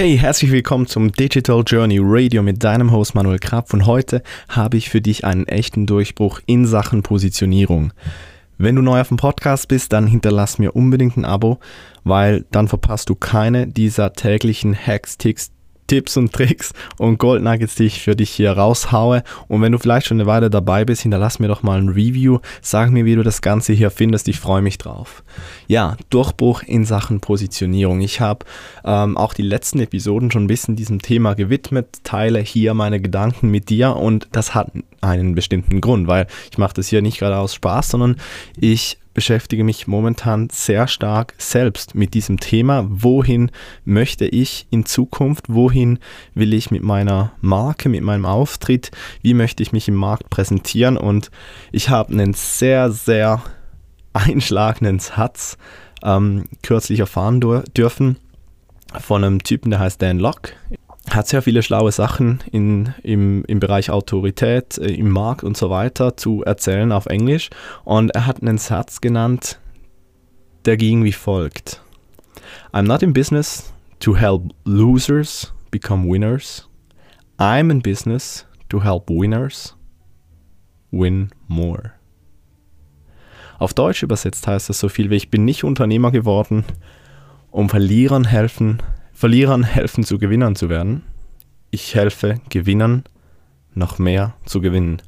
Hey, herzlich willkommen zum Digital Journey Radio mit deinem Host Manuel Krapf und heute habe ich für dich einen echten Durchbruch in Sachen Positionierung. Wenn du neu auf dem Podcast bist, dann hinterlass mir unbedingt ein Abo, weil dann verpasst du keine dieser täglichen Hacks, Ticks, Tipps und Tricks und Gold Nuggets, die ich für dich hier raushaue. Und wenn du vielleicht schon eine Weile dabei bist, hinterlass mir doch mal ein Review. Sag mir, wie du das Ganze hier findest. Ich freue mich drauf. Ja, Durchbruch in Sachen Positionierung. Ich habe ähm, auch die letzten Episoden schon ein bisschen diesem Thema gewidmet, teile hier meine Gedanken mit dir und das hat einen bestimmten Grund, weil ich mache das hier nicht gerade aus Spaß, sondern ich beschäftige mich momentan sehr stark selbst mit diesem Thema. Wohin möchte ich in Zukunft? Wohin will ich mit meiner Marke, mit meinem Auftritt? Wie möchte ich mich im Markt präsentieren? Und ich habe einen sehr, sehr einschlagenden Satz ähm, kürzlich erfahren dürfen von einem Typen, der heißt Dan Locke hat sehr viele schlaue Sachen in, im, im Bereich Autorität, äh, im Markt und so weiter zu erzählen auf Englisch. Und er hat einen Satz genannt, der ging wie folgt. I'm not in business to help losers become winners. I'm in business to help winners win more. Auf Deutsch übersetzt heißt das so viel wie ich bin nicht Unternehmer geworden, um Verlierern helfen Verlierern helfen zu Gewinnern zu werden. Ich helfe Gewinnern noch mehr zu gewinnen.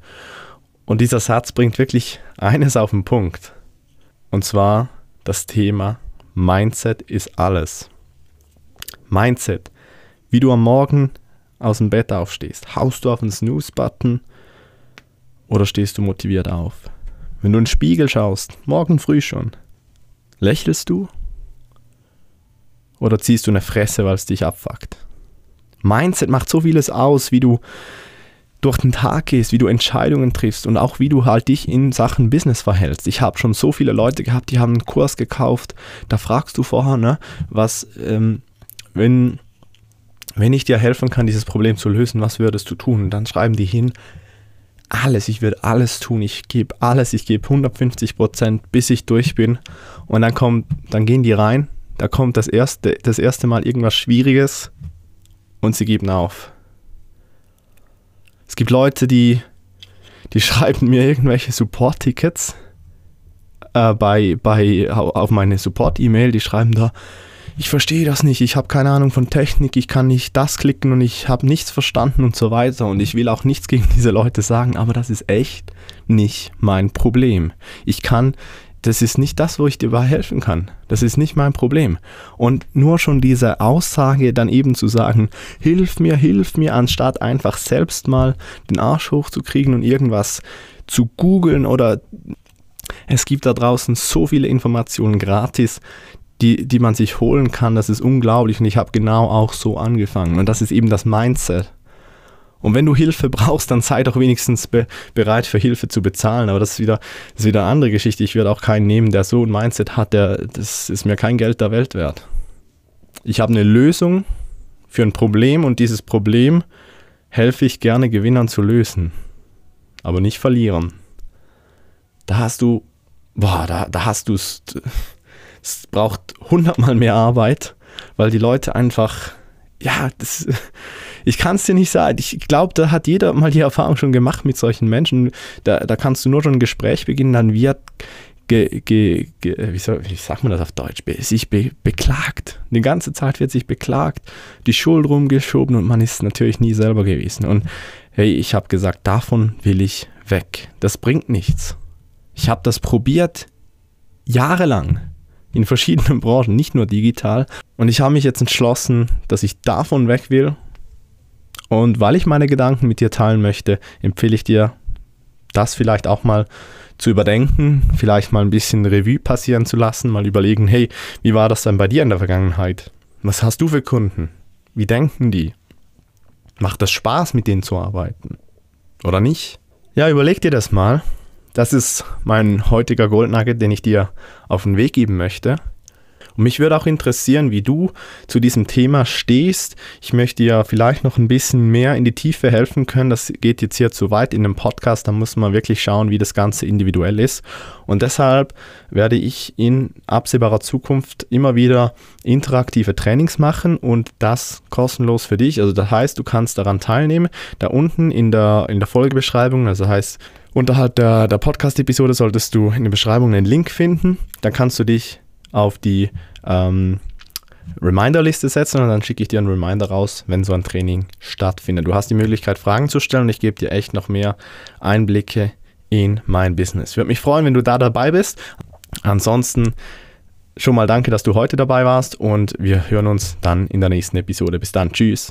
Und dieser Satz bringt wirklich eines auf den Punkt. Und zwar das Thema Mindset ist alles. Mindset. Wie du am Morgen aus dem Bett aufstehst. Haust du auf den Snooze-Button oder stehst du motiviert auf? Wenn du in den Spiegel schaust, morgen früh schon, lächelst du oder ziehst du eine Fresse, weil es dich abfuckt? Mindset macht so vieles aus, wie du durch den Tag gehst, wie du Entscheidungen triffst und auch wie du halt dich in Sachen Business verhältst. Ich habe schon so viele Leute gehabt, die haben einen Kurs gekauft. Da fragst du vorher, ne, was, ähm, wenn, wenn ich dir helfen kann, dieses Problem zu lösen, was würdest du tun? Und dann schreiben die hin, alles, ich würde alles tun, ich gebe alles, ich gebe 150 Prozent, bis ich durch bin. Und dann kommt, dann gehen die rein da kommt das erste, das erste Mal irgendwas Schwieriges und sie geben auf. Es gibt Leute, die, die schreiben mir irgendwelche Support-Tickets äh, bei, bei, auf meine Support-E-Mail, die schreiben da, ich verstehe das nicht, ich habe keine Ahnung von Technik, ich kann nicht das klicken und ich habe nichts verstanden und so weiter und ich will auch nichts gegen diese Leute sagen, aber das ist echt nicht mein Problem. Ich kann das ist nicht das, wo ich dir helfen kann. Das ist nicht mein Problem. Und nur schon diese Aussage dann eben zu sagen, hilf mir, hilf mir, anstatt einfach selbst mal den Arsch hochzukriegen und irgendwas zu googeln oder es gibt da draußen so viele Informationen gratis, die, die man sich holen kann. Das ist unglaublich und ich habe genau auch so angefangen. Und das ist eben das Mindset. Und wenn du Hilfe brauchst, dann sei doch wenigstens be bereit für Hilfe zu bezahlen. Aber das ist wieder, das ist wieder eine andere Geschichte. Ich würde auch keinen nehmen, der so ein Mindset hat, der, das ist mir kein Geld der Welt wert. Ich habe eine Lösung für ein Problem und dieses Problem helfe ich gerne Gewinnern zu lösen. Aber nicht verlieren. Da hast du, boah, da, da hast du es. Es braucht hundertmal mehr Arbeit, weil die Leute einfach, ja, das ich kann es dir nicht sagen. Ich glaube, da hat jeder mal die Erfahrung schon gemacht mit solchen Menschen. Da, da kannst du nur schon ein Gespräch beginnen, dann wird ge, ge, ge, wie, soll, wie sagt man das auf Deutsch, sich be, beklagt. Die ganze Zeit wird sich beklagt, die Schuld rumgeschoben und man ist natürlich nie selber gewesen. Und hey, ich habe gesagt, davon will ich weg. Das bringt nichts. Ich habe das probiert jahrelang in verschiedenen Branchen, nicht nur digital. Und ich habe mich jetzt entschlossen, dass ich davon weg will und weil ich meine Gedanken mit dir teilen möchte, empfehle ich dir, das vielleicht auch mal zu überdenken, vielleicht mal ein bisschen Revue passieren zu lassen, mal überlegen, hey, wie war das denn bei dir in der Vergangenheit? Was hast du für Kunden? Wie denken die? Macht das Spaß, mit denen zu arbeiten? Oder nicht? Ja, überleg dir das mal. Das ist mein heutiger Goldnugget, den ich dir auf den Weg geben möchte. Und mich würde auch interessieren, wie du zu diesem Thema stehst. Ich möchte dir vielleicht noch ein bisschen mehr in die Tiefe helfen können. Das geht jetzt hier zu weit in dem Podcast. Da muss man wirklich schauen, wie das Ganze individuell ist. Und deshalb werde ich in absehbarer Zukunft immer wieder interaktive Trainings machen und das kostenlos für dich. Also das heißt, du kannst daran teilnehmen. Da unten in der, in der Folgebeschreibung, also heißt Unterhalb der, der Podcast-Episode solltest du in der Beschreibung einen Link finden. Dann kannst du dich auf die ähm, Reminder-Liste setzen und dann schicke ich dir einen Reminder raus, wenn so ein Training stattfindet. Du hast die Möglichkeit, Fragen zu stellen und ich gebe dir echt noch mehr Einblicke in mein Business. Würde mich freuen, wenn du da dabei bist. Ansonsten schon mal danke, dass du heute dabei warst und wir hören uns dann in der nächsten Episode. Bis dann. Tschüss.